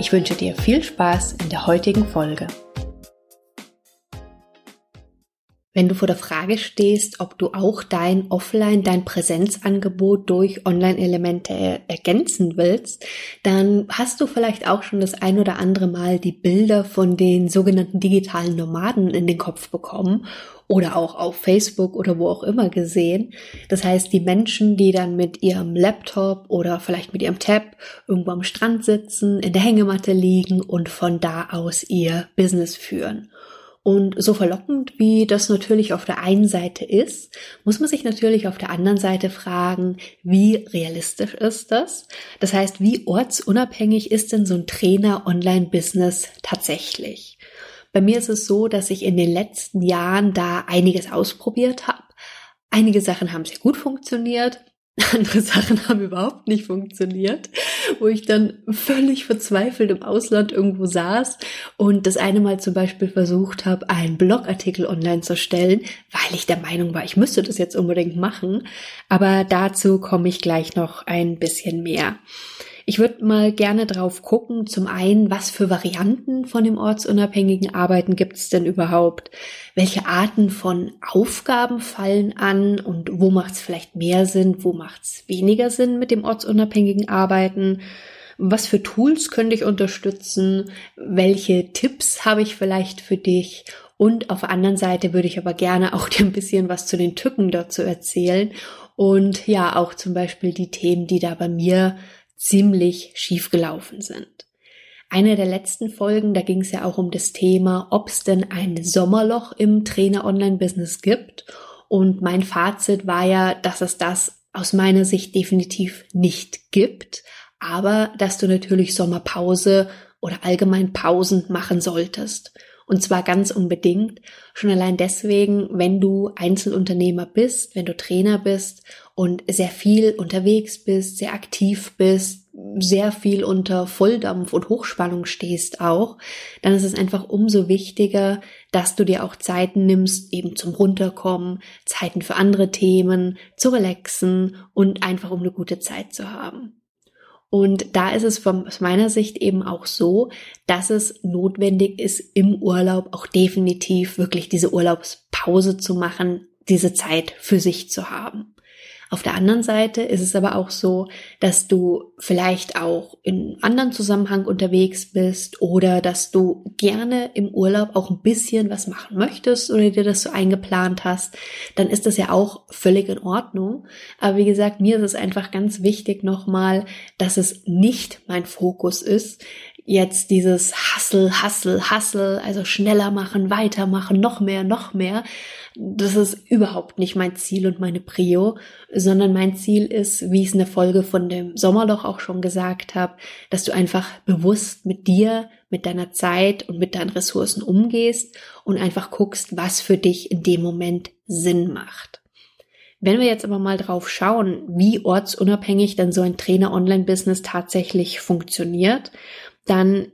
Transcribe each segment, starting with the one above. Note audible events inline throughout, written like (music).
Ich wünsche dir viel Spaß in der heutigen Folge. Wenn du vor der Frage stehst, ob du auch dein Offline, dein Präsenzangebot durch Online-Elemente ergänzen willst, dann hast du vielleicht auch schon das ein oder andere Mal die Bilder von den sogenannten digitalen Nomaden in den Kopf bekommen oder auch auf Facebook oder wo auch immer gesehen. Das heißt, die Menschen, die dann mit ihrem Laptop oder vielleicht mit ihrem Tab irgendwo am Strand sitzen, in der Hängematte liegen und von da aus ihr Business führen. Und so verlockend wie das natürlich auf der einen Seite ist, muss man sich natürlich auf der anderen Seite fragen, wie realistisch ist das? Das heißt, wie ortsunabhängig ist denn so ein Trainer-Online-Business tatsächlich? Bei mir ist es so, dass ich in den letzten Jahren da einiges ausprobiert habe. Einige Sachen haben sehr gut funktioniert, (laughs) andere Sachen haben überhaupt nicht funktioniert, wo ich dann völlig verzweifelt im Ausland irgendwo saß und das eine Mal zum Beispiel versucht habe, einen Blogartikel online zu stellen, weil ich der Meinung war, ich müsste das jetzt unbedingt machen. Aber dazu komme ich gleich noch ein bisschen mehr. Ich würde mal gerne drauf gucken, zum einen, was für Varianten von dem ortsunabhängigen Arbeiten gibt es denn überhaupt? Welche Arten von Aufgaben fallen an und wo macht es vielleicht mehr Sinn, wo macht es weniger Sinn mit dem ortsunabhängigen Arbeiten? Was für Tools könnte ich unterstützen? Welche Tipps habe ich vielleicht für dich? Und auf der anderen Seite würde ich aber gerne auch dir ein bisschen was zu den Tücken dazu erzählen und ja, auch zum Beispiel die Themen, die da bei mir ziemlich schief gelaufen sind. Eine der letzten Folgen, da ging es ja auch um das Thema, ob es denn ein Sommerloch im Trainer-Online-Business gibt. Und mein Fazit war ja, dass es das aus meiner Sicht definitiv nicht gibt, aber dass du natürlich Sommerpause oder allgemein Pausen machen solltest. Und zwar ganz unbedingt. Schon allein deswegen, wenn du Einzelunternehmer bist, wenn du Trainer bist und sehr viel unterwegs bist, sehr aktiv bist, sehr viel unter Volldampf und Hochspannung stehst auch, dann ist es einfach umso wichtiger, dass du dir auch Zeiten nimmst, eben zum Runterkommen, Zeiten für andere Themen, zu relaxen und einfach um eine gute Zeit zu haben. Und da ist es von, aus meiner Sicht eben auch so, dass es notwendig ist, im Urlaub auch definitiv wirklich diese Urlaubspause zu machen, diese Zeit für sich zu haben. Auf der anderen Seite ist es aber auch so, dass du vielleicht auch in anderen Zusammenhang unterwegs bist oder dass du gerne im Urlaub auch ein bisschen was machen möchtest oder dir das so eingeplant hast, dann ist das ja auch völlig in Ordnung. Aber wie gesagt, mir ist es einfach ganz wichtig nochmal, dass es nicht mein Fokus ist, jetzt dieses Hassel, Hassel, Hassel, also schneller machen, weitermachen, noch mehr, noch mehr. Das ist überhaupt nicht mein Ziel und meine Prio, sondern mein Ziel ist, wie ich es in der Folge von dem Sommerloch auch schon gesagt habe, dass du einfach bewusst mit dir, mit deiner Zeit und mit deinen Ressourcen umgehst und einfach guckst, was für dich in dem Moment Sinn macht. Wenn wir jetzt aber mal drauf schauen, wie ortsunabhängig dann so ein Trainer-Online-Business tatsächlich funktioniert dann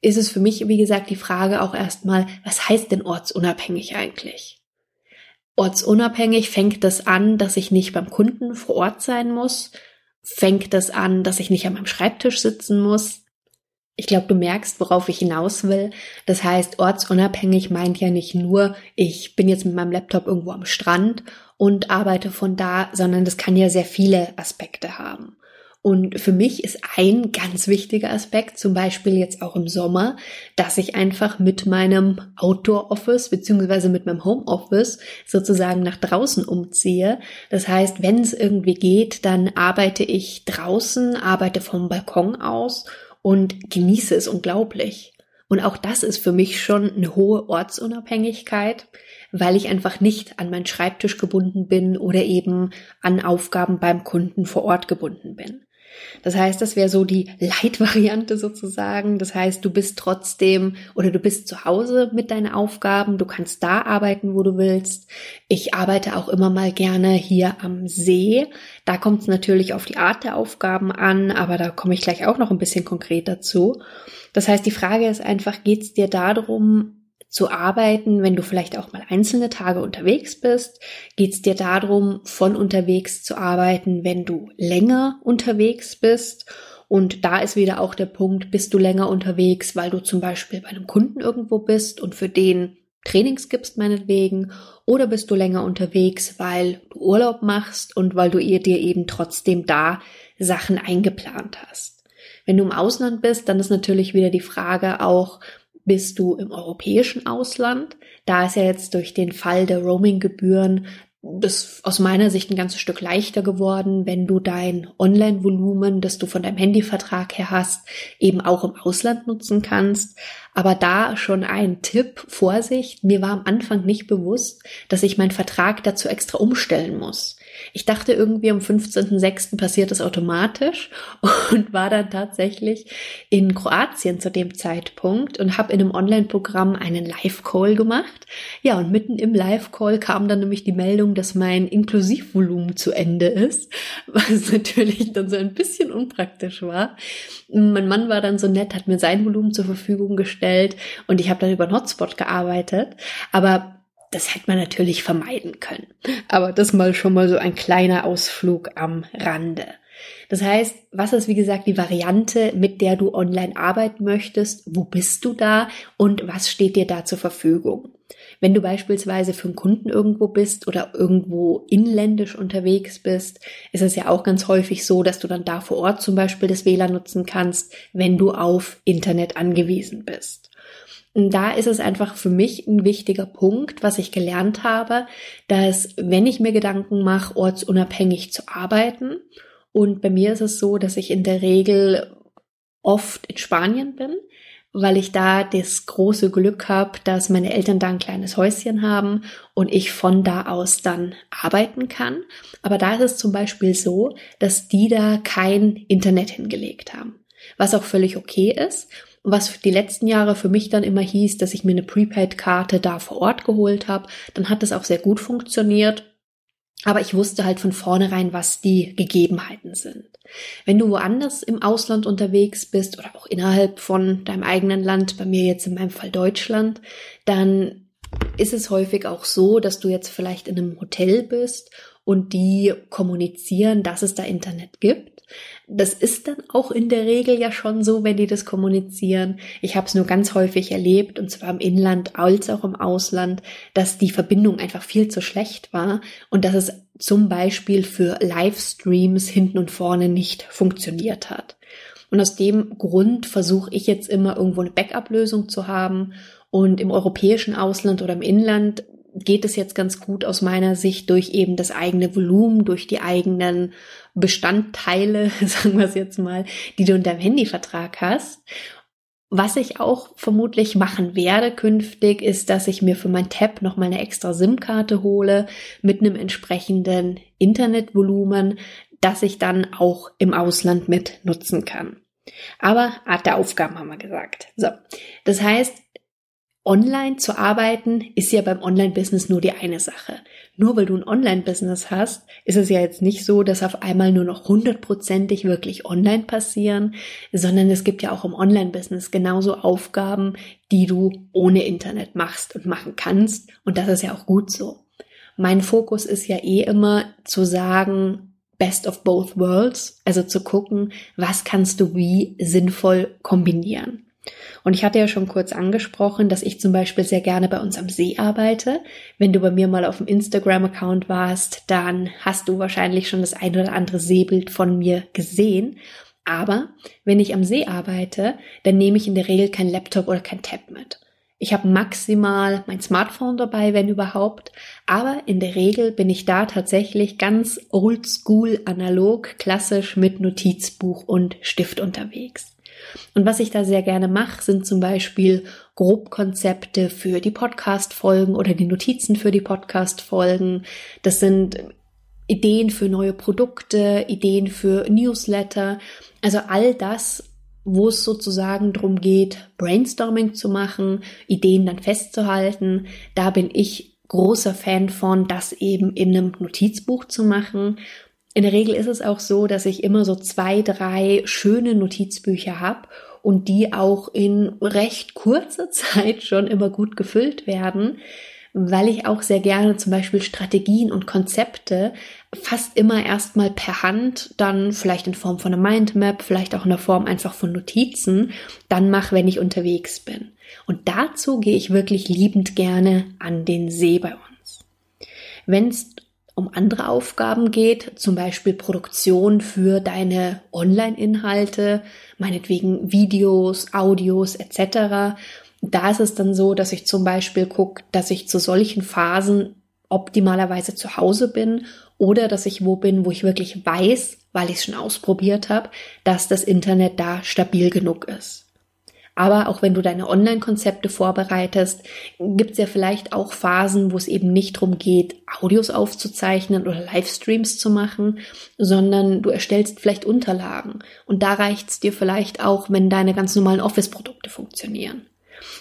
ist es für mich, wie gesagt, die Frage auch erstmal, was heißt denn ortsunabhängig eigentlich? Ortsunabhängig fängt das an, dass ich nicht beim Kunden vor Ort sein muss, fängt das an, dass ich nicht an meinem Schreibtisch sitzen muss. Ich glaube, du merkst, worauf ich hinaus will. Das heißt, ortsunabhängig meint ja nicht nur, ich bin jetzt mit meinem Laptop irgendwo am Strand und arbeite von da, sondern das kann ja sehr viele Aspekte haben. Und für mich ist ein ganz wichtiger Aspekt, zum Beispiel jetzt auch im Sommer, dass ich einfach mit meinem Outdoor-Office beziehungsweise mit meinem Home-Office sozusagen nach draußen umziehe. Das heißt, wenn es irgendwie geht, dann arbeite ich draußen, arbeite vom Balkon aus und genieße es unglaublich. Und auch das ist für mich schon eine hohe Ortsunabhängigkeit, weil ich einfach nicht an meinen Schreibtisch gebunden bin oder eben an Aufgaben beim Kunden vor Ort gebunden bin. Das heißt, das wäre so die Leitvariante sozusagen. Das heißt, du bist trotzdem oder du bist zu Hause mit deinen Aufgaben. Du kannst da arbeiten, wo du willst. Ich arbeite auch immer mal gerne hier am See. Da kommt es natürlich auf die Art der Aufgaben an, aber da komme ich gleich auch noch ein bisschen konkret dazu. Das heißt, die Frage ist einfach, geht es dir darum, zu arbeiten, wenn du vielleicht auch mal einzelne Tage unterwegs bist? Geht es dir darum, von unterwegs zu arbeiten, wenn du länger unterwegs bist? Und da ist wieder auch der Punkt, bist du länger unterwegs, weil du zum Beispiel bei einem Kunden irgendwo bist und für den Trainings gibst meinetwegen, oder bist du länger unterwegs, weil du Urlaub machst und weil du dir eben trotzdem da Sachen eingeplant hast. Wenn du im Ausland bist, dann ist natürlich wieder die Frage auch, bist du im europäischen Ausland. Da ist ja jetzt durch den Fall der Roaming-Gebühren das aus meiner Sicht ein ganzes Stück leichter geworden, wenn du dein Online-Volumen, das du von deinem Handyvertrag her hast, eben auch im Ausland nutzen kannst. Aber da schon ein Tipp, Vorsicht, mir war am Anfang nicht bewusst, dass ich meinen Vertrag dazu extra umstellen muss. Ich dachte irgendwie am 15.06. passiert das automatisch (laughs) und war dann tatsächlich in Kroatien zu dem Zeitpunkt und habe in einem Online-Programm einen Live-Call gemacht. Ja, und mitten im Live-Call kam dann nämlich die Meldung, dass mein Inklusivvolumen zu Ende ist, (laughs) was natürlich dann so ein bisschen unpraktisch war. Mein Mann war dann so nett, hat mir sein Volumen zur Verfügung gestellt und ich habe dann über einen Hotspot gearbeitet. Aber das hätte man natürlich vermeiden können. Aber das mal schon mal so ein kleiner Ausflug am Rande. Das heißt, was ist wie gesagt die Variante, mit der du online arbeiten möchtest? Wo bist du da und was steht dir da zur Verfügung? Wenn du beispielsweise für einen Kunden irgendwo bist oder irgendwo inländisch unterwegs bist, ist es ja auch ganz häufig so, dass du dann da vor Ort zum Beispiel das WLAN nutzen kannst, wenn du auf Internet angewiesen bist. Und da ist es einfach für mich ein wichtiger Punkt, was ich gelernt habe, dass wenn ich mir Gedanken mache, ortsunabhängig zu arbeiten, und bei mir ist es so, dass ich in der Regel oft in Spanien bin, weil ich da das große Glück habe, dass meine Eltern da ein kleines Häuschen haben und ich von da aus dann arbeiten kann. Aber da ist es zum Beispiel so, dass die da kein Internet hingelegt haben, was auch völlig okay ist was die letzten Jahre für mich dann immer hieß, dass ich mir eine Prepaid-Karte da vor Ort geholt habe. Dann hat das auch sehr gut funktioniert. Aber ich wusste halt von vornherein, was die Gegebenheiten sind. Wenn du woanders im Ausland unterwegs bist oder auch innerhalb von deinem eigenen Land, bei mir jetzt in meinem Fall Deutschland, dann ist es häufig auch so, dass du jetzt vielleicht in einem Hotel bist und die kommunizieren, dass es da Internet gibt. Das ist dann auch in der Regel ja schon so, wenn die das kommunizieren. Ich habe es nur ganz häufig erlebt, und zwar im Inland als auch im Ausland, dass die Verbindung einfach viel zu schlecht war und dass es zum Beispiel für Livestreams hinten und vorne nicht funktioniert hat. Und aus dem Grund versuche ich jetzt immer irgendwo eine Backup-Lösung zu haben. Und im europäischen Ausland oder im Inland geht es jetzt ganz gut aus meiner Sicht durch eben das eigene Volumen, durch die eigenen Bestandteile, (laughs) sagen wir es jetzt mal, die du in deinem Handyvertrag hast. Was ich auch vermutlich machen werde künftig, ist, dass ich mir für mein Tab noch mal eine extra SIM-Karte hole mit einem entsprechenden Internetvolumen, das ich dann auch im Ausland mit nutzen kann. Aber Art der Aufgaben haben wir gesagt. So. Das heißt, Online zu arbeiten ist ja beim Online-Business nur die eine Sache. Nur weil du ein Online-Business hast, ist es ja jetzt nicht so, dass auf einmal nur noch hundertprozentig wirklich online passieren, sondern es gibt ja auch im Online-Business genauso Aufgaben, die du ohne Internet machst und machen kannst. Und das ist ja auch gut so. Mein Fokus ist ja eh immer zu sagen, Best of both worlds, also zu gucken, was kannst du wie sinnvoll kombinieren. Und ich hatte ja schon kurz angesprochen, dass ich zum Beispiel sehr gerne bei uns am See arbeite. Wenn du bei mir mal auf dem Instagram-Account warst, dann hast du wahrscheinlich schon das ein oder andere Seebild von mir gesehen. Aber wenn ich am See arbeite, dann nehme ich in der Regel kein Laptop oder kein Tab mit. Ich habe maximal mein Smartphone dabei, wenn überhaupt. Aber in der Regel bin ich da tatsächlich ganz oldschool, analog, klassisch mit Notizbuch und Stift unterwegs. Und was ich da sehr gerne mache, sind zum Beispiel Grobkonzepte für die Podcast-Folgen oder die Notizen für die Podcast-Folgen. Das sind Ideen für neue Produkte, Ideen für Newsletter, also all das, wo es sozusagen darum geht, Brainstorming zu machen, Ideen dann festzuhalten. Da bin ich großer Fan von, das eben in einem Notizbuch zu machen. In der Regel ist es auch so, dass ich immer so zwei, drei schöne Notizbücher habe und die auch in recht kurzer (laughs) Zeit schon immer gut gefüllt werden, weil ich auch sehr gerne zum Beispiel Strategien und Konzepte fast immer erstmal per Hand, dann vielleicht in Form von einer Mindmap, vielleicht auch in der Form einfach von Notizen, dann mache, wenn ich unterwegs bin. Und dazu gehe ich wirklich liebend gerne an den See bei uns. Wenn es um andere Aufgaben geht, zum Beispiel Produktion für deine Online-Inhalte, meinetwegen Videos, Audios etc. Da ist es dann so, dass ich zum Beispiel gucke, dass ich zu solchen Phasen optimalerweise zu Hause bin oder dass ich wo bin, wo ich wirklich weiß, weil ich es schon ausprobiert habe, dass das Internet da stabil genug ist. Aber auch wenn du deine Online-Konzepte vorbereitest, gibt es ja vielleicht auch Phasen, wo es eben nicht darum geht, Audios aufzuzeichnen oder Livestreams zu machen, sondern du erstellst vielleicht Unterlagen. Und da reicht es dir vielleicht auch, wenn deine ganz normalen Office-Produkte funktionieren.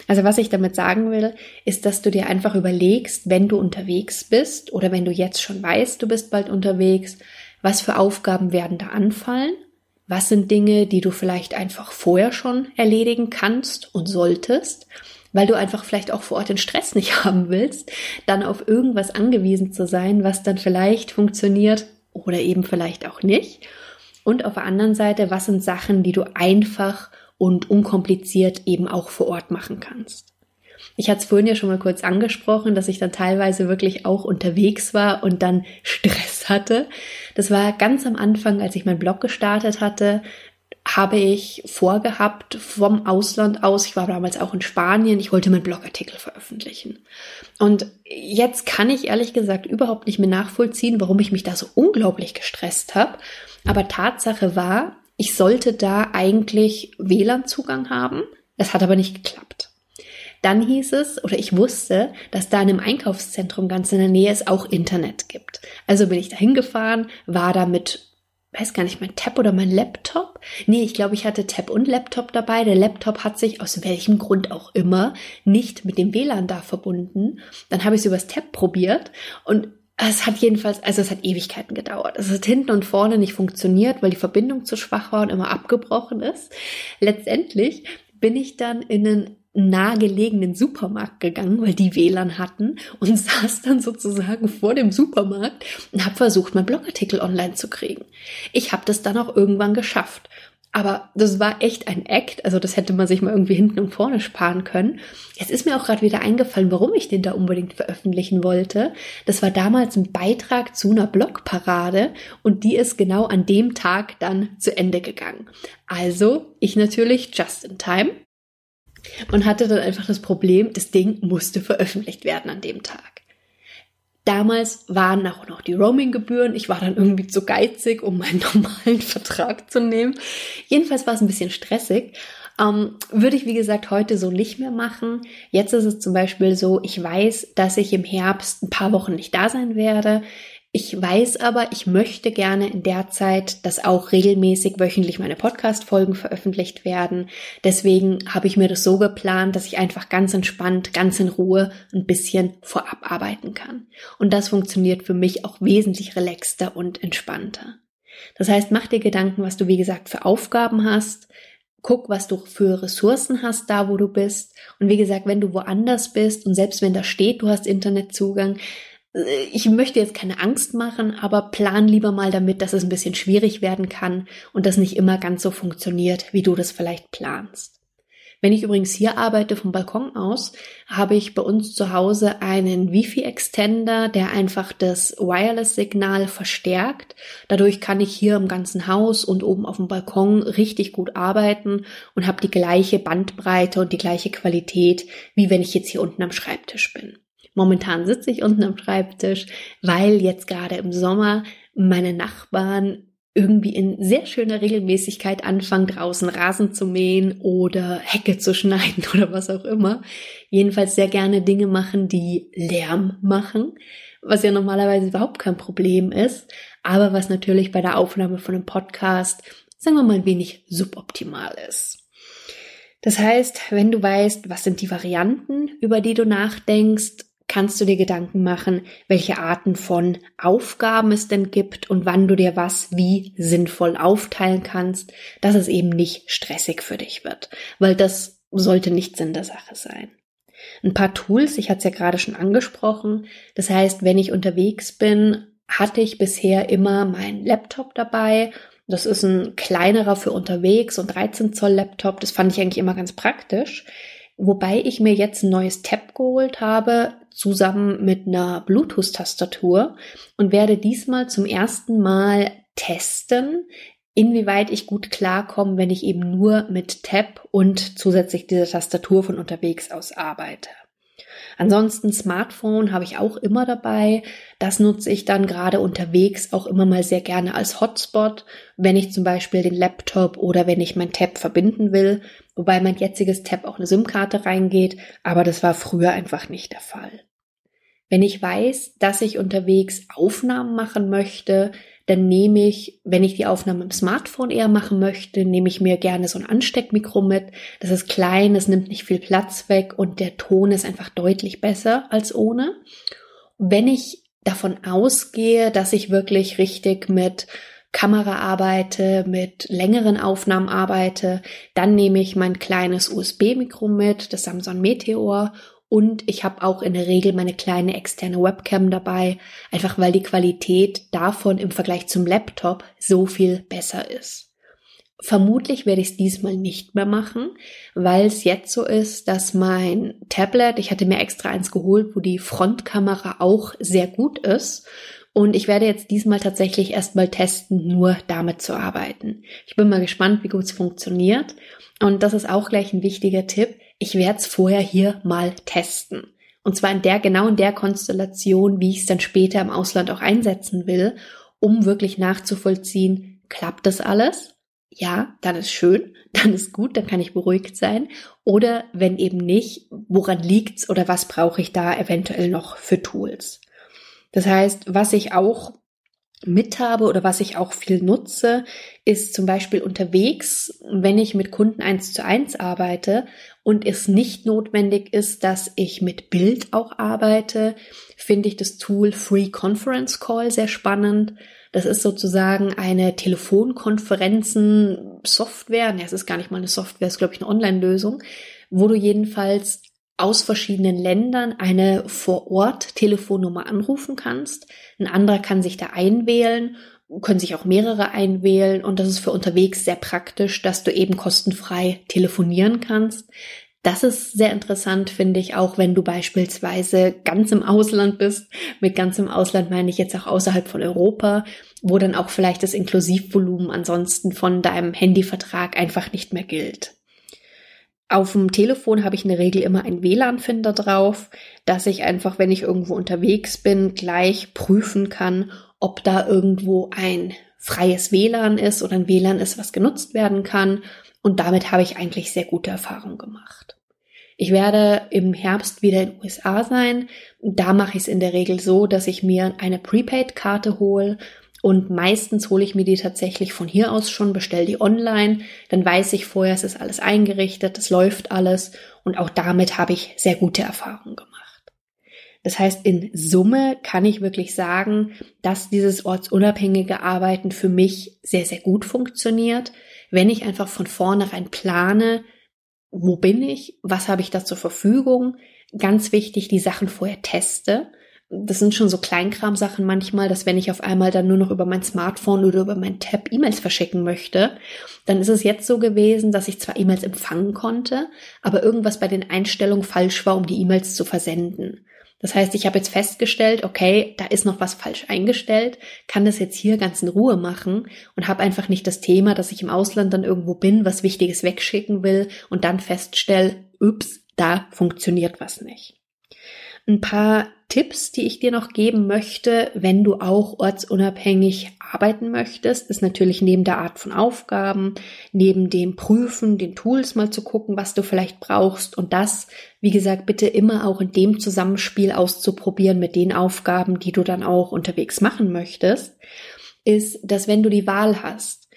Also was ich damit sagen will, ist, dass du dir einfach überlegst, wenn du unterwegs bist oder wenn du jetzt schon weißt, du bist bald unterwegs, was für Aufgaben werden da anfallen was sind Dinge, die du vielleicht einfach vorher schon erledigen kannst und solltest, weil du einfach vielleicht auch vor Ort den Stress nicht (laughs) haben willst, dann auf irgendwas angewiesen zu sein, was dann vielleicht funktioniert oder eben vielleicht auch nicht. Und auf der anderen Seite, was sind Sachen, die du einfach und unkompliziert eben auch vor Ort machen kannst. Ich hatte es vorhin ja schon mal kurz angesprochen, dass ich dann teilweise wirklich auch unterwegs war und dann Stress hatte. Das war ganz am Anfang, als ich meinen Blog gestartet hatte, habe ich vorgehabt vom Ausland aus, ich war damals auch in Spanien, ich wollte meinen Blogartikel veröffentlichen. Und jetzt kann ich ehrlich gesagt überhaupt nicht mehr nachvollziehen, warum ich mich da so unglaublich gestresst habe. Aber Tatsache war, ich sollte da eigentlich WLAN-Zugang haben. Es hat aber nicht geklappt. Dann hieß es, oder ich wusste, dass da in einem Einkaufszentrum ganz in der Nähe es auch Internet gibt. Also bin ich da hingefahren, war da mit, weiß gar nicht, mein Tab oder mein Laptop. Nee, ich glaube, ich hatte Tab und Laptop dabei. Der Laptop hat sich aus welchem Grund auch immer nicht mit dem WLAN da verbunden. Dann habe ich es übers Tab probiert und es hat jedenfalls, also es hat Ewigkeiten gedauert. Es hat hinten und vorne nicht funktioniert, weil die Verbindung zu schwach war und immer abgebrochen ist. Letztendlich bin ich dann in einen nahegelegenen Supermarkt gegangen, weil die WLAN hatten und (laughs) saß dann sozusagen vor dem Supermarkt und habe versucht, meinen Blogartikel online zu kriegen. Ich habe das dann auch irgendwann geschafft. Aber das war echt ein Act, also das hätte man sich mal irgendwie hinten und vorne sparen können. Jetzt ist mir auch gerade wieder eingefallen, warum ich den da unbedingt veröffentlichen wollte. Das war damals ein Beitrag zu einer Blogparade und die ist genau an dem Tag dann zu Ende gegangen. Also ich natürlich just in time und hatte dann einfach das Problem, das Ding musste veröffentlicht werden an dem Tag. Damals waren auch noch die Roaming-Gebühren. Ich war dann irgendwie zu geizig, um meinen (laughs) normalen Vertrag zu nehmen. Jedenfalls war es ein bisschen stressig. Ähm, würde ich, wie gesagt, heute so nicht mehr machen. Jetzt ist es zum Beispiel so, ich weiß, dass ich im Herbst ein paar Wochen nicht da sein werde. Ich weiß aber, ich möchte gerne in der Zeit, dass auch regelmäßig wöchentlich meine Podcast-Folgen veröffentlicht werden. Deswegen habe ich mir das so geplant, dass ich einfach ganz entspannt, ganz in Ruhe ein bisschen vorab arbeiten kann. Und das funktioniert für mich auch wesentlich relaxter und entspannter. Das heißt, mach dir Gedanken, was du wie gesagt für Aufgaben hast. Guck, was du für Ressourcen hast, da wo du bist. Und wie gesagt, wenn du woanders bist und selbst wenn da steht, du hast Internetzugang, ich möchte jetzt keine Angst machen, aber plan lieber mal damit, dass es ein bisschen schwierig werden kann und das nicht immer ganz so funktioniert, wie du das vielleicht planst. Wenn ich übrigens hier arbeite vom Balkon aus, habe ich bei uns zu Hause einen Wi-Fi-Extender, der einfach das Wireless-Signal verstärkt. Dadurch kann ich hier im ganzen Haus und oben auf dem Balkon richtig gut arbeiten und habe die gleiche Bandbreite und die gleiche Qualität, wie wenn ich jetzt hier unten am Schreibtisch bin. Momentan sitze ich unten am Schreibtisch, weil jetzt gerade im Sommer meine Nachbarn irgendwie in sehr schöner Regelmäßigkeit anfangen, draußen Rasen zu mähen oder Hecke zu schneiden (laughs) oder was auch immer. Jedenfalls sehr gerne Dinge machen, die Lärm machen. was ja normalerweise überhaupt kein Problem ist, aber was natürlich bei der Aufnahme von einem Podcast, sagen wir mal, ein wenig suboptimal ist. Das heißt, wenn du weißt, was sind die Varianten, über die du nachdenkst, kannst du dir Gedanken machen, welche Arten von Aufgaben es denn gibt und wann du dir was wie sinnvoll aufteilen kannst, dass es eben nicht stressig für dich wird, weil das sollte nicht Sinn der Sache sein. Ein paar Tools, ich hatte es ja gerade schon angesprochen. Das heißt, wenn ich unterwegs bin, hatte ich bisher immer meinen Laptop dabei das ist ein kleinerer für unterwegs und 13 Zoll Laptop. Das fand ich eigentlich immer ganz praktisch. Wobei ich mir jetzt ein neues Tab geholt habe, zusammen mit einer Bluetooth-Tastatur und werde diesmal zum ersten Mal testen, inwieweit ich gut klarkomme, wenn ich eben nur mit Tab und zusätzlich dieser Tastatur von unterwegs aus arbeite. Ansonsten Smartphone habe ich auch immer dabei. Das nutze ich dann gerade unterwegs auch immer mal sehr gerne als Hotspot, wenn ich zum Beispiel den Laptop oder wenn ich mein Tab verbinden will, wobei mein jetziges Tab auch eine SIM-Karte reingeht, aber das war früher einfach nicht der Fall. Wenn ich weiß, dass ich unterwegs Aufnahmen machen möchte, dann nehme ich, wenn ich die Aufnahme im Smartphone eher machen möchte, nehme ich mir gerne so ein Ansteckmikro mit. Das ist klein, es nimmt nicht viel Platz weg und der Ton ist einfach deutlich besser als ohne. Wenn ich davon ausgehe, dass ich wirklich richtig mit Kamera arbeite, mit längeren Aufnahmen arbeite, dann nehme ich mein kleines USB-Mikro mit, das Samsung Meteor und ich habe auch in der Regel meine kleine externe Webcam dabei, einfach weil die Qualität davon im Vergleich zum Laptop so viel besser ist. Vermutlich werde ich es diesmal nicht mehr machen, weil es jetzt so ist, dass mein Tablet, ich hatte mir extra eins geholt, wo die Frontkamera auch sehr gut ist. Und ich werde jetzt diesmal tatsächlich erstmal testen, nur damit zu arbeiten. Ich bin mal gespannt, wie gut es funktioniert. Und das ist auch gleich ein wichtiger Tipp ich werde es vorher hier mal testen. Und zwar in der, genau in der Konstellation, wie ich es dann später im Ausland auch einsetzen will, um wirklich nachzuvollziehen, klappt das alles? Ja, dann ist schön, (laughs) dann ist gut, dann kann ich beruhigt sein. Oder wenn eben nicht, woran liegt's oder was brauche ich da eventuell noch für Tools? Das heißt, was ich auch mit habe oder was ich auch viel nutze, ist zum Beispiel unterwegs, wenn ich mit Kunden eins zu eins arbeite und es nicht notwendig ist, dass ich mit Bild auch arbeite, finde ich das Tool Free Conference Call sehr spannend. Das ist sozusagen eine Telefonkonferenzen-Software. Ne, es ist gar nicht mal eine Software, es ist, glaube ich, eine Online-Lösung, wo du jedenfalls aus verschiedenen Ländern eine Vor-Ort-Telefonnummer anrufen kannst. Ein anderer kann sich da einwählen, können sich auch mehrere einwählen und das ist für unterwegs sehr praktisch, dass du eben kostenfrei telefonieren kannst. Das ist sehr interessant, finde ich, auch wenn du beispielsweise ganz im Ausland bist. Mit ganz im Ausland meine ich jetzt auch außerhalb von Europa, wo dann auch vielleicht das Inklusivvolumen ansonsten von deinem Handyvertrag einfach nicht mehr gilt. Auf dem Telefon habe ich in der Regel immer einen WLAN-Finder drauf, dass ich einfach, wenn ich irgendwo unterwegs bin, gleich prüfen kann, ob da irgendwo ein freies WLAN ist oder ein WLAN ist, was genutzt werden kann. Und damit habe ich eigentlich sehr gute Erfahrungen gemacht. Ich werde im Herbst wieder in den USA sein. Da mache ich es in der Regel so, dass ich mir eine Prepaid-Karte hole und meistens hole ich mir die tatsächlich von hier aus schon, bestelle die online. Dann weiß ich vorher, es ist alles eingerichtet, es läuft alles. Und auch damit habe ich sehr gute Erfahrungen gemacht. Das heißt, in Summe kann ich wirklich sagen, dass dieses ortsunabhängige Arbeiten für mich sehr, sehr gut funktioniert, wenn ich einfach von vornherein plane, wo bin ich, was habe ich da zur Verfügung, ganz wichtig, die Sachen vorher teste das sind schon so Kleinkram-Sachen manchmal, dass wenn ich auf einmal dann nur noch über mein Smartphone oder über mein Tab E-Mails verschicken möchte, dann ist es jetzt so gewesen, dass ich zwar E-Mails empfangen konnte, aber irgendwas bei den Einstellungen falsch war, um die E-Mails zu versenden. Das heißt, ich habe jetzt festgestellt, okay, da ist noch was falsch eingestellt, kann das jetzt hier ganz in Ruhe machen und habe einfach nicht das Thema, dass ich im Ausland dann irgendwo bin, was Wichtiges wegschicken will und dann feststelle, ups, da funktioniert was nicht. Ein paar Tipps, die ich dir noch geben möchte, wenn du auch ortsunabhängig arbeiten möchtest, ist natürlich neben der Art von Aufgaben, neben dem Prüfen, den Tools mal zu gucken, was du vielleicht brauchst und das, wie gesagt, bitte immer auch in dem Zusammenspiel auszuprobieren mit den Aufgaben, die du dann auch unterwegs machen möchtest, ist, dass wenn du die Wahl hast,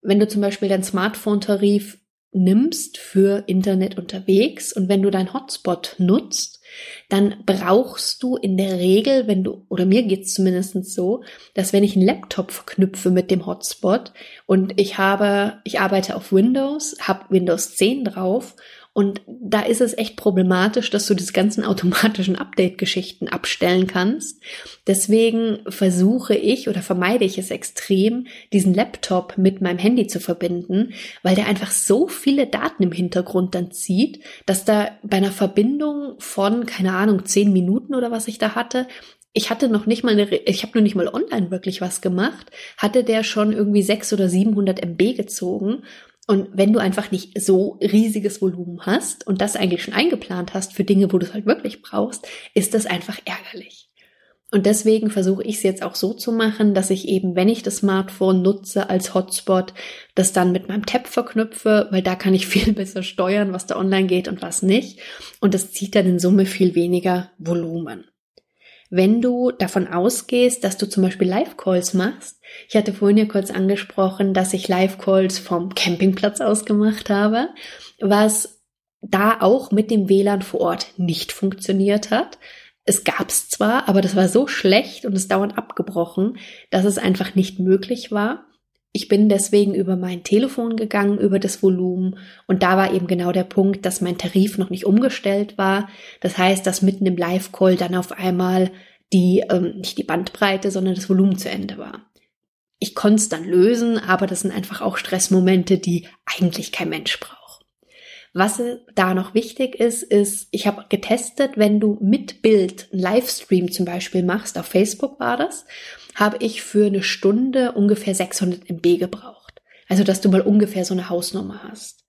wenn du zum Beispiel dein Smartphone-Tarif nimmst für Internet unterwegs und wenn du dein Hotspot nutzt, dann brauchst du in der Regel, wenn du, oder mir geht's zumindest so, dass wenn ich einen Laptop verknüpfe mit dem Hotspot und ich habe, ich arbeite auf Windows, habe Windows 10 drauf und da ist es echt problematisch, dass du diese ganzen automatischen Update-Geschichten abstellen kannst. Deswegen versuche ich oder vermeide ich es extrem, diesen Laptop mit meinem Handy zu verbinden, weil der einfach so viele Daten im Hintergrund dann zieht, dass da bei einer Verbindung von, keine Ahnung, zehn Minuten oder was ich da hatte, ich hatte noch nicht mal eine, ich habe noch nicht mal online wirklich was gemacht, hatte der schon irgendwie sechs oder 700 MB gezogen und wenn du einfach nicht so riesiges Volumen hast und das eigentlich schon eingeplant hast für Dinge, wo du es halt wirklich brauchst, ist das einfach ärgerlich. Und deswegen versuche ich es jetzt auch so zu machen, dass ich eben, wenn ich das Smartphone nutze als Hotspot, das dann mit meinem Tab verknüpfe, weil da kann ich (laughs) viel besser steuern, was da online geht und was nicht. Und das zieht dann in Summe viel weniger Volumen. Wenn du davon ausgehst, dass du zum Beispiel Live-Calls machst, ich hatte vorhin ja kurz angesprochen, dass ich Live-Calls vom Campingplatz aus gemacht habe, was da auch mit dem WLAN vor Ort nicht funktioniert hat. Es gab's zwar, aber das war so schlecht und es dauernd abgebrochen, dass es einfach nicht möglich war. Ich bin deswegen über mein Telefon gegangen, über das Volumen. Und da war eben genau der Punkt, dass mein Tarif noch nicht umgestellt war. Das heißt, dass mitten im Live-Call dann auf einmal die, ähm, nicht die Bandbreite, sondern das Volumen zu Ende war. Ich konnte es dann lösen, aber das sind einfach auch Stressmomente, die eigentlich kein Mensch braucht. Was da noch wichtig ist, ist, ich habe getestet, wenn du mit Bild einen Livestream zum Beispiel machst, auf Facebook war das, habe ich für eine Stunde ungefähr 600 MB gebraucht. Also, dass du mal ungefähr so eine Hausnummer hast.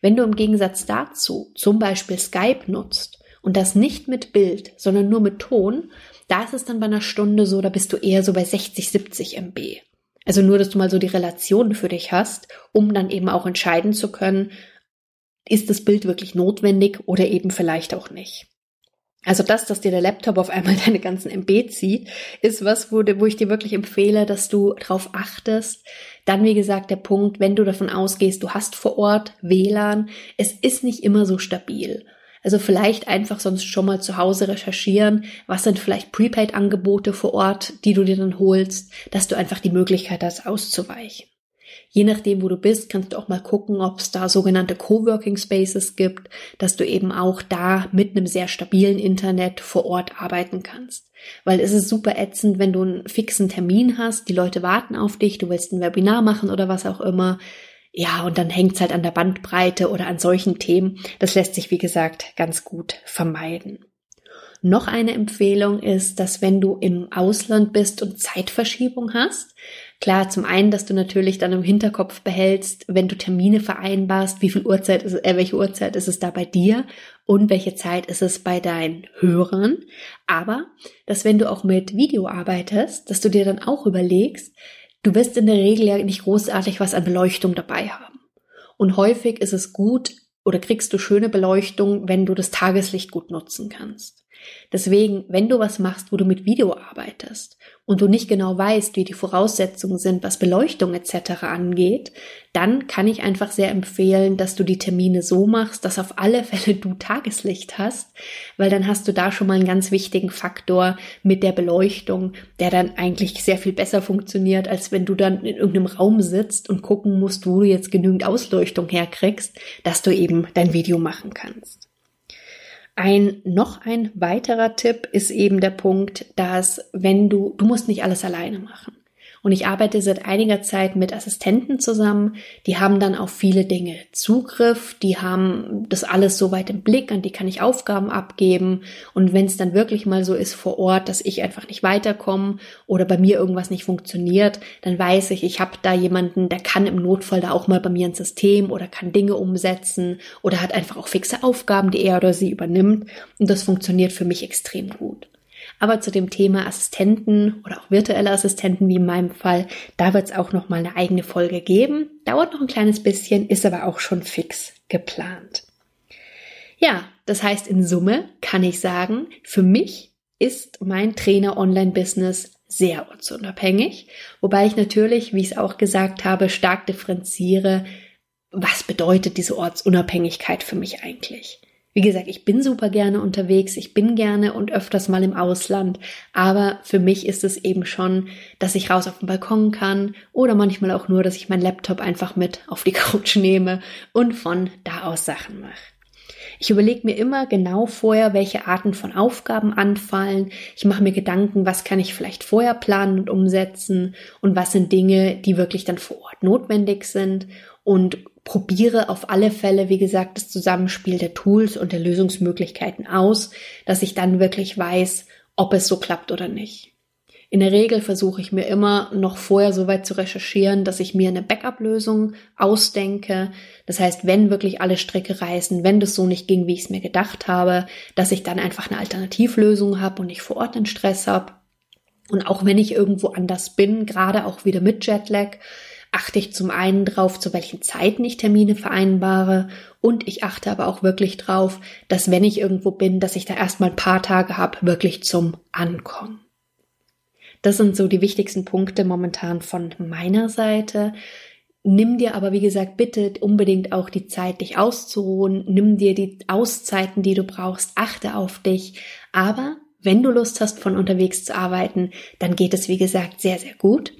Wenn du im Gegensatz dazu zum Beispiel Skype nutzt und das nicht mit Bild, sondern nur mit Ton, da ist es dann bei einer Stunde so, da bist du eher so bei 60, 70 MB. Also nur, dass du mal so die Relation für dich hast, um dann eben auch entscheiden zu können, ist das Bild wirklich notwendig oder eben vielleicht auch nicht. Also das, dass dir der Laptop auf einmal (laughs) deine ganzen MB zieht, ist was, wo, wo ich dir wirklich empfehle, dass du darauf achtest. Dann, wie gesagt, der Punkt, wenn du davon ausgehst, du hast vor Ort WLAN, es ist nicht immer so stabil. Also vielleicht einfach sonst schon mal zu Hause recherchieren, was sind vielleicht Prepaid-Angebote vor Ort, die du dir dann holst, dass du einfach die Möglichkeit hast, auszuweichen. Je nachdem, wo du bist, kannst du auch mal gucken, ob es da sogenannte Coworking Spaces gibt, dass du eben auch da mit einem sehr stabilen Internet vor Ort arbeiten kannst. Weil es ist super ätzend, wenn du einen fixen Termin hast, die Leute warten auf dich, du willst ein Webinar machen oder was auch immer. Ja, und dann hängt es halt an der Bandbreite oder an solchen Themen. Das lässt sich, wie gesagt, ganz gut vermeiden. Noch eine Empfehlung ist, dass wenn du im Ausland bist und Zeitverschiebung hast, Klar, zum einen, dass du natürlich dann im Hinterkopf behältst, wenn du Termine vereinbarst, wie viel Uhrzeit ist, äh, welche Uhrzeit ist es da bei dir und welche Zeit ist es bei deinen Hörern. Aber, dass wenn du auch mit Video arbeitest, dass du dir dann auch überlegst, du wirst in der Regel ja nicht großartig was an Beleuchtung dabei haben. Und häufig ist es gut oder kriegst du schöne Beleuchtung, wenn du das Tageslicht gut nutzen kannst. Deswegen, wenn du was machst, wo du mit Video arbeitest und du nicht genau weißt, wie die Voraussetzungen sind, was Beleuchtung etc. angeht, dann kann ich einfach sehr empfehlen, dass du die Termine so machst, dass auf alle Fälle du Tageslicht hast, weil dann hast du da schon mal einen ganz wichtigen Faktor mit der Beleuchtung, der dann eigentlich sehr viel besser funktioniert, als wenn du dann in irgendeinem Raum sitzt und gucken musst, wo du jetzt genügend Ausleuchtung herkriegst, dass du eben dein Video machen kannst. Ein noch ein weiterer Tipp ist eben der Punkt, dass wenn du du musst nicht alles alleine machen. Und ich arbeite seit einiger Zeit mit Assistenten zusammen. Die haben dann auf viele Dinge Zugriff. Die haben das alles so weit im Blick, an die kann ich Aufgaben abgeben. Und wenn es dann wirklich mal so ist vor Ort, dass ich einfach nicht weiterkomme oder bei mir irgendwas nicht funktioniert, dann weiß ich, ich habe da jemanden, der kann im Notfall da auch mal bei mir ins System oder kann Dinge umsetzen oder hat einfach auch fixe Aufgaben, die er oder sie übernimmt. Und das funktioniert für mich extrem gut. Aber zu dem Thema Assistenten oder auch virtuelle Assistenten wie in meinem Fall, da wird es auch noch mal eine eigene Folge geben. Dauert noch ein kleines bisschen, ist aber auch schon fix geplant. Ja, das heißt in Summe kann ich sagen, für mich ist mein Trainer Online Business sehr ortsunabhängig, wobei ich natürlich, wie ich es auch gesagt habe, stark differenziere, was bedeutet diese Ortsunabhängigkeit für mich eigentlich? Wie gesagt, ich bin super gerne unterwegs, ich bin gerne und öfters mal im Ausland, aber für mich ist es eben schon, dass ich raus auf den Balkon kann oder manchmal auch nur, dass ich meinen Laptop einfach mit auf die (laughs) Couch nehme und von da aus Sachen mache. Ich überlege mir immer genau vorher, welche Arten von Aufgaben anfallen. Ich mache mir Gedanken, was kann ich vielleicht vorher planen und umsetzen und was sind Dinge, die wirklich dann vor Ort notwendig sind und probiere auf alle Fälle, wie gesagt, das Zusammenspiel der Tools und der Lösungsmöglichkeiten aus, dass ich dann wirklich weiß, ob es so klappt oder nicht. In der Regel versuche ich mir immer noch vorher so weit zu recherchieren, dass ich mir eine Backup-Lösung ausdenke. Das heißt, wenn wirklich alle Stricke reißen, wenn das so nicht ging, wie ich es mir gedacht habe, dass ich dann einfach eine Alternativlösung habe und nicht vor Ort den Stress habe. Und auch wenn ich irgendwo anders bin, gerade auch wieder mit Jetlag, achte ich zum einen drauf, zu welchen Zeiten ich Termine vereinbare und ich achte aber auch wirklich drauf, dass wenn ich irgendwo bin, dass ich da erstmal ein paar Tage habe, wirklich zum Ankommen. Das sind so die wichtigsten Punkte momentan von meiner Seite. Nimm dir aber, wie gesagt, bitte unbedingt auch die Zeit, dich auszuruhen. Nimm dir die Auszeiten, die du brauchst. Achte auf dich. Aber wenn du Lust hast, von unterwegs zu arbeiten, dann geht es, wie gesagt, sehr, sehr gut.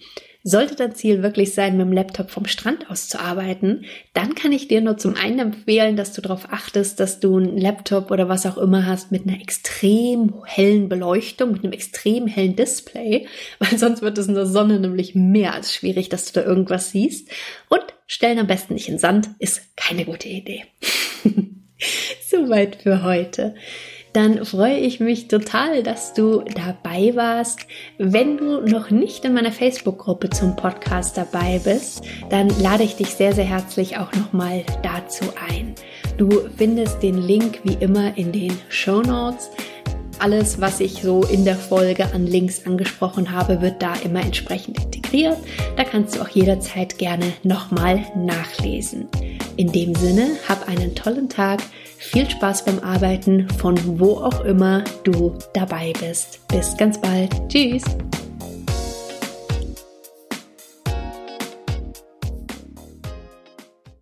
Sollte dein Ziel wirklich sein, mit dem Laptop vom Strand aus zu arbeiten, dann kann ich dir nur zum einen empfehlen, dass du darauf achtest, dass du einen Laptop oder was auch immer hast mit einer extrem hellen Beleuchtung, mit einem extrem hellen Display, (laughs) weil sonst wird es in der Sonne nämlich mehr als schwierig, dass du da irgendwas siehst. Und stellen am besten nicht in Sand, ist keine gute Idee. (laughs) Soweit für heute dann freue ich mich total, dass du dabei warst. Wenn du noch nicht in meiner Facebook-Gruppe zum Podcast dabei bist, dann lade ich dich sehr, sehr herzlich auch nochmal dazu ein. Du findest den Link wie immer in den Show Notes. Alles, was ich so in der Folge an Links angesprochen habe, wird da immer entsprechend integriert. Da kannst du auch jederzeit gerne nochmal nachlesen. In dem Sinne, hab einen tollen Tag. Viel Spaß beim Arbeiten von wo auch immer du dabei bist. Bis ganz bald. Tschüss.